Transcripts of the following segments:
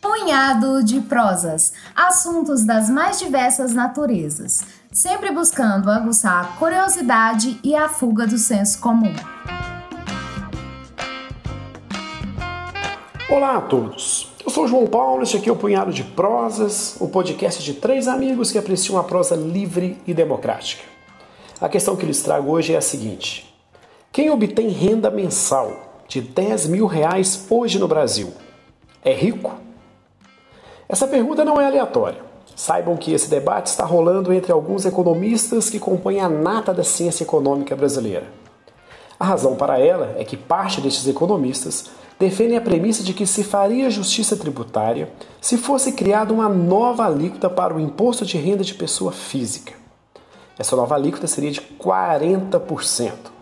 Punhado de prosas, assuntos das mais diversas naturezas, sempre buscando aguçar a curiosidade e a fuga do senso comum. Olá a todos! Eu sou João Paulo, este aqui é o Punhado de Prosas, o podcast de três amigos que apreciam a prosa livre e democrática. A questão que lhes trago hoje é a seguinte: quem obtém renda mensal de 10 mil reais hoje no Brasil é rico? Essa pergunta não é aleatória. Saibam que esse debate está rolando entre alguns economistas que compõem a nata da ciência econômica brasileira. A razão para ela é que parte destes economistas defendem a premissa de que se faria justiça tributária se fosse criada uma nova alíquota para o imposto de renda de pessoa física. Essa nova alíquota seria de 40%.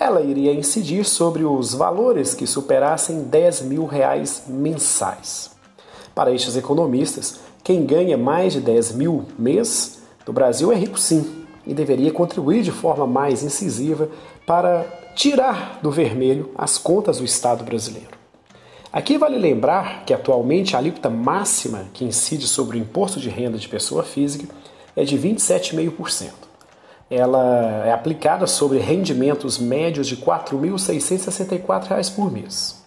Ela iria incidir sobre os valores que superassem 10 mil reais mensais. Para estes economistas, quem ganha mais de 10 mil mês no Brasil é rico sim e deveria contribuir de forma mais incisiva para tirar do vermelho as contas do Estado brasileiro. Aqui vale lembrar que atualmente a alíquota máxima que incide sobre o imposto de renda de pessoa física é de 27,5%. Ela é aplicada sobre rendimentos médios de R$ 4.664 por mês.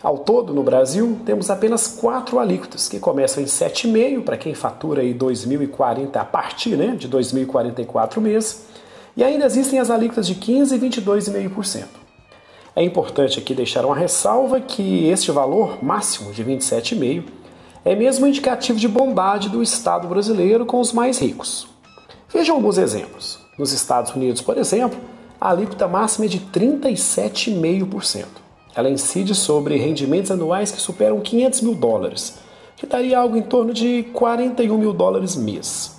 Ao todo, no Brasil, temos apenas quatro alíquotas, que começam em 7,5% para quem fatura aí 2.040 a partir né, de 2.044 mês, e ainda existem as alíquotas de 15% e 22,5%. É importante aqui deixar uma ressalva que este valor máximo de 27,5 é mesmo indicativo de bondade do Estado brasileiro com os mais ricos. Vejam alguns exemplos. Nos Estados Unidos, por exemplo, a alíquota máxima é de 37,5%. Ela incide sobre rendimentos anuais que superam 500 mil dólares, que daria algo em torno de 41 mil dólares mês.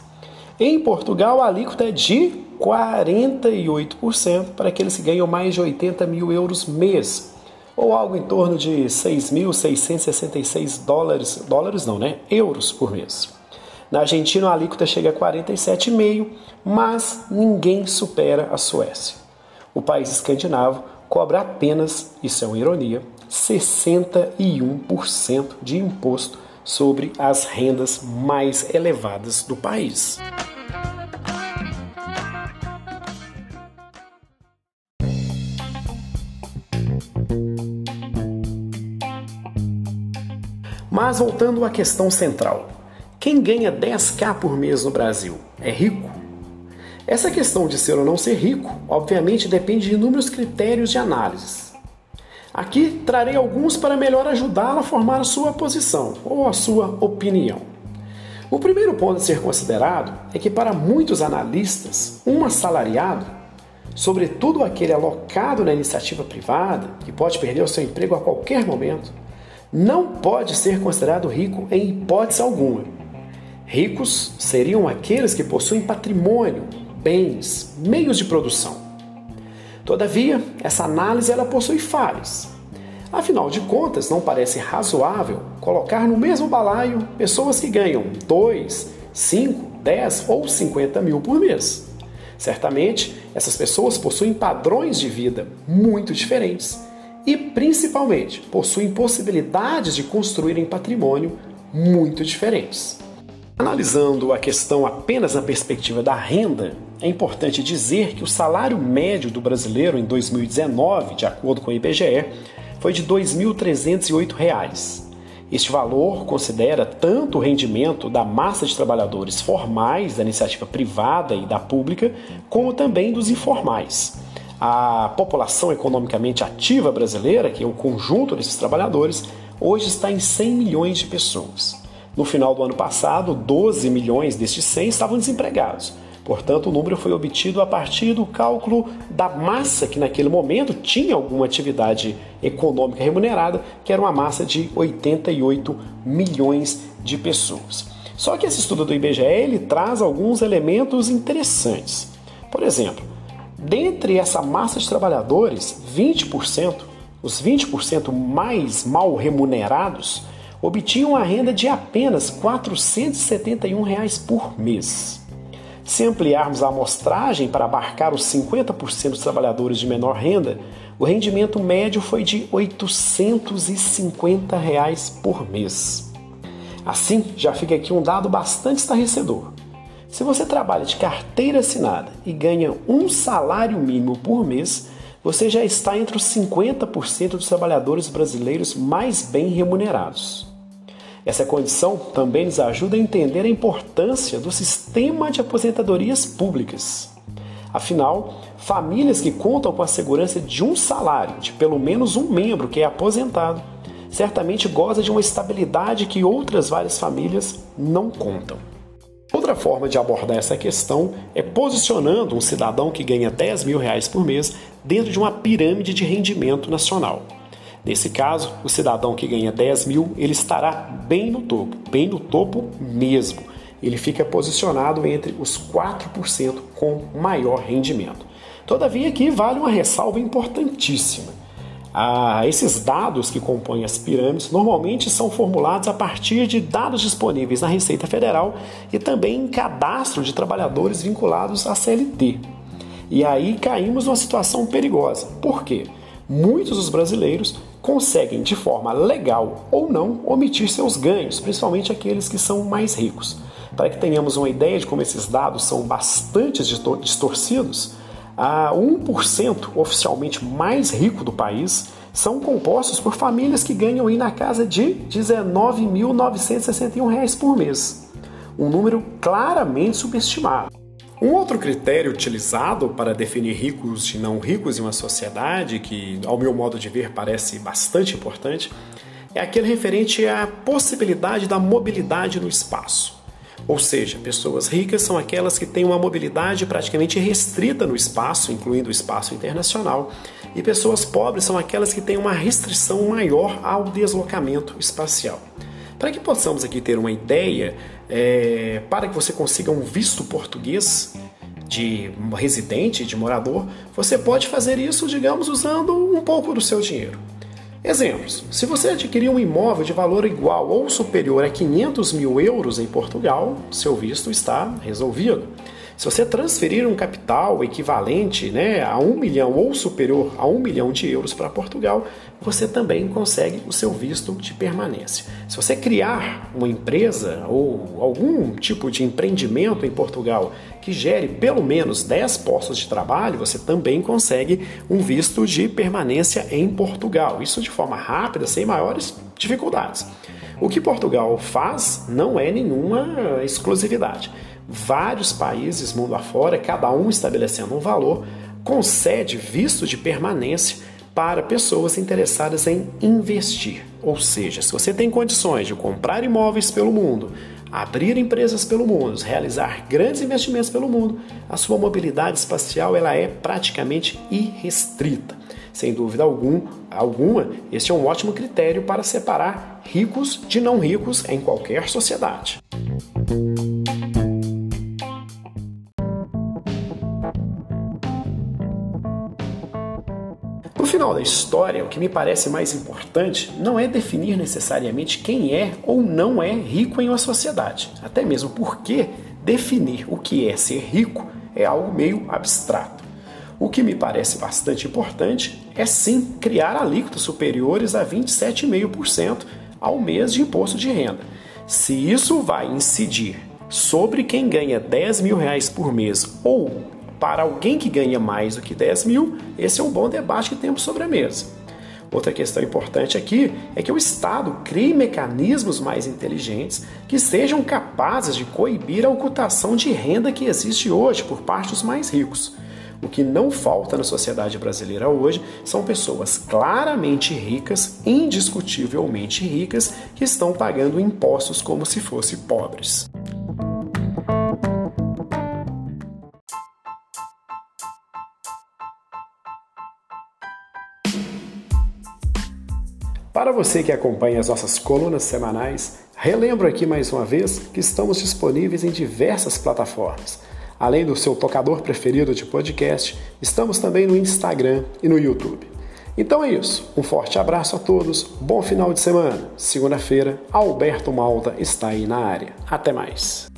Em Portugal, a alíquota é de 48% para aqueles que ganham mais de 80 mil euros mês, ou algo em torno de 6.666 dólares, dólares não, né? Euros por mês. Na Argentina, a alíquota chega a 47,5%, mas ninguém supera a Suécia. O país escandinavo cobra apenas, isso é uma ironia, 61% de imposto sobre as rendas mais elevadas do país. Mas voltando à questão central: quem ganha 10k por mês no Brasil é rico? Essa questão de ser ou não ser rico, obviamente, depende de inúmeros critérios de análise. Aqui trarei alguns para melhor ajudá-lo a formar a sua posição ou a sua opinião. O primeiro ponto a ser considerado é que, para muitos analistas, um assalariado, sobretudo aquele alocado na iniciativa privada, que pode perder o seu emprego a qualquer momento, não pode ser considerado rico em hipótese alguma. Ricos seriam aqueles que possuem patrimônio, bens, meios de produção. Todavia, essa análise ela possui falhas. Afinal de contas, não parece razoável colocar no mesmo balaio pessoas que ganham 2, 5, 10 ou 50 mil por mês. Certamente, essas pessoas possuem padrões de vida muito diferentes e, principalmente, possuem possibilidades de construírem patrimônio muito diferentes. Analisando a questão apenas na perspectiva da renda, é importante dizer que o salário médio do brasileiro em 2019, de acordo com o IBGE, foi de R$ 2.308. Este valor considera tanto o rendimento da massa de trabalhadores formais da iniciativa privada e da pública, como também dos informais a população economicamente ativa brasileira, que é o conjunto desses trabalhadores, hoje está em 100 milhões de pessoas. No final do ano passado, 12 milhões destes 100 estavam desempregados. Portanto, o número foi obtido a partir do cálculo da massa que naquele momento tinha alguma atividade econômica remunerada, que era uma massa de 88 milhões de pessoas. Só que esse estudo do IBGE ele traz alguns elementos interessantes. Por exemplo, Dentre essa massa de trabalhadores, 20%, os 20% mais mal remunerados, obtinham a renda de apenas 471 reais por mês. Se ampliarmos a amostragem para abarcar os 50% dos trabalhadores de menor renda, o rendimento médio foi de 850 reais por mês. Assim, já fica aqui um dado bastante estarrecedor. Se você trabalha de carteira assinada e ganha um salário mínimo por mês, você já está entre os 50% dos trabalhadores brasileiros mais bem remunerados. Essa condição também nos ajuda a entender a importância do sistema de aposentadorias públicas. Afinal, famílias que contam com a segurança de um salário de pelo menos um membro que é aposentado, certamente goza de uma estabilidade que outras várias famílias não contam. Outra forma de abordar essa questão é posicionando um cidadão que ganha 10 mil reais por mês dentro de uma pirâmide de rendimento nacional. Nesse caso, o cidadão que ganha 10 mil, ele estará bem no topo, bem no topo mesmo. Ele fica posicionado entre os 4% com maior rendimento. Todavia, aqui vale uma ressalva importantíssima. Ah, esses dados que compõem as pirâmides normalmente são formulados a partir de dados disponíveis na Receita Federal e também em cadastro de trabalhadores vinculados à CLT. E aí caímos numa situação perigosa. Por quê? Muitos dos brasileiros conseguem, de forma legal ou não, omitir seus ganhos, principalmente aqueles que são mais ricos. Para que tenhamos uma ideia de como esses dados são bastante distorcidos, a 1% oficialmente mais rico do país são compostos por famílias que ganham aí na casa de R$ 19.961 por mês. Um número claramente subestimado. Um outro critério utilizado para definir ricos e não ricos em uma sociedade, que, ao meu modo de ver, parece bastante importante, é aquele referente à possibilidade da mobilidade no espaço. Ou seja, pessoas ricas são aquelas que têm uma mobilidade praticamente restrita no espaço, incluindo o espaço internacional, e pessoas pobres são aquelas que têm uma restrição maior ao deslocamento espacial. Para que possamos aqui ter uma ideia, é, para que você consiga um visto português de residente, de morador, você pode fazer isso, digamos, usando um pouco do seu dinheiro. Exemplos: se você adquirir um imóvel de valor igual ou superior a 500 mil euros em Portugal, seu visto está resolvido. Se você transferir um capital equivalente né, a um milhão ou superior a um milhão de euros para Portugal, você também consegue o seu visto de permanência. Se você criar uma empresa ou algum tipo de empreendimento em Portugal que gere pelo menos 10 postos de trabalho, você também consegue um visto de permanência em Portugal. Isso de forma rápida, sem maiores dificuldades. O que Portugal faz não é nenhuma exclusividade vários países mundo afora, cada um estabelecendo um valor, concede visto de permanência para pessoas interessadas em investir. Ou seja, se você tem condições de comprar imóveis pelo mundo, abrir empresas pelo mundo, realizar grandes investimentos pelo mundo, a sua mobilidade espacial ela é praticamente irrestrita. Sem dúvida algum, alguma, este é um ótimo critério para separar ricos de não ricos em qualquer sociedade. Final da história, o que me parece mais importante não é definir necessariamente quem é ou não é rico em uma sociedade, até mesmo porque definir o que é ser rico é algo meio abstrato. O que me parece bastante importante é sim criar alíquotas superiores a 27,5% ao mês de imposto de renda. Se isso vai incidir sobre quem ganha 10 mil reais por mês ou para alguém que ganha mais do que 10 mil, esse é um bom debate que temos sobre a mesa. Outra questão importante aqui é que o Estado crie mecanismos mais inteligentes que sejam capazes de coibir a ocultação de renda que existe hoje por parte dos mais ricos. O que não falta na sociedade brasileira hoje são pessoas claramente ricas, indiscutivelmente ricas, que estão pagando impostos como se fossem pobres. Você que acompanha as nossas colunas semanais, relembro aqui mais uma vez que estamos disponíveis em diversas plataformas. Além do seu tocador preferido de podcast, estamos também no Instagram e no YouTube. Então é isso. Um forte abraço a todos, bom final de semana. Segunda-feira, Alberto Malta está aí na área. Até mais.